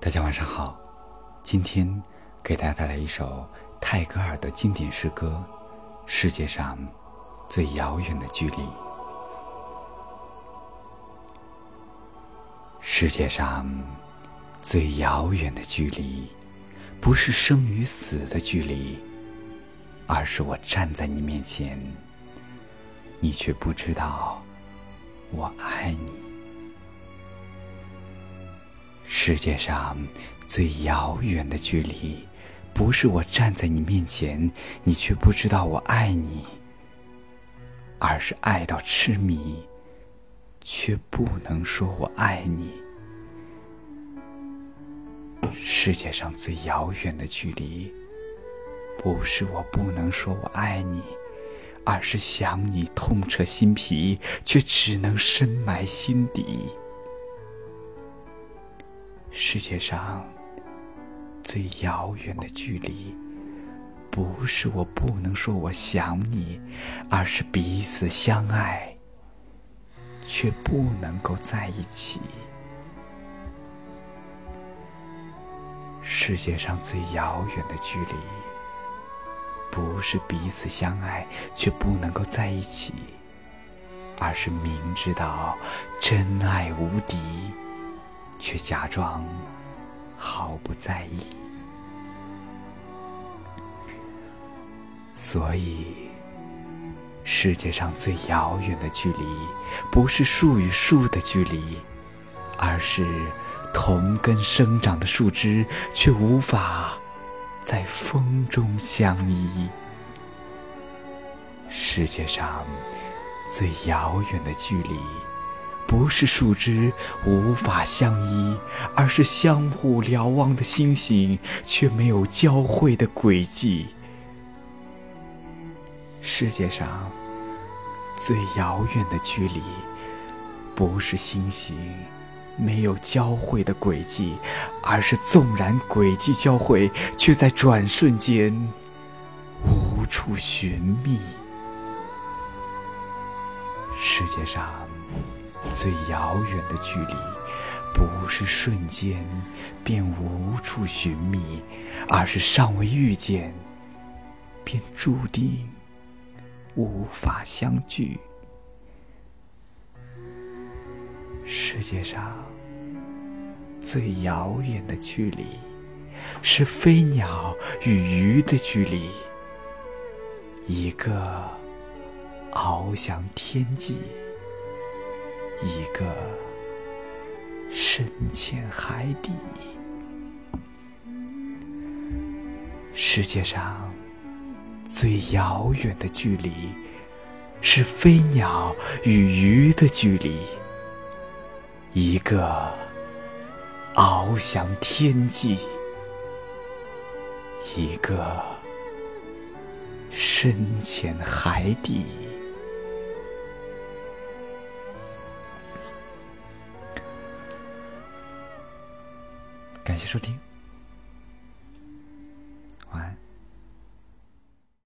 大家晚上好，今天给大家带来一首泰戈尔的经典诗歌《世界上最遥远的距离》。世界上最遥远的距离，不是生与死的距离，而是我站在你面前，你却不知道我爱你。世界上最遥远的距离，不是我站在你面前，你却不知道我爱你，而是爱到痴迷，却不能说我爱你。世界上最遥远的距离，不是我不能说我爱你，而是想你痛彻心脾，却只能深埋心底。世界上最遥远的距离，不是我不能说我想你，而是彼此相爱，却不能够在一起。世界上最遥远的距离，不是彼此相爱却不能够在一起，而是明知道真爱无敌。却假装毫不在意，所以世界上最遥远的距离，不是树与树的距离，而是同根生长的树枝却无法在风中相依。世界上最遥远的距离。不是树枝无法相依，而是相互瞭望的星星却没有交汇的轨迹。世界上最遥远的距离，不是星星没有交汇的轨迹，而是纵然轨迹交汇，却在转瞬间无处寻觅。世界上。最遥远的距离，不是瞬间便无处寻觅，而是尚未遇见，便注定无法相聚。世界上最遥远的距离，是飞鸟与鱼的距离，一个翱翔天际。一个深潜海底，世界上最遥远的距离，是飞鸟与鱼的距离。一个翱翔天际，一个深潜海底。感谢收听。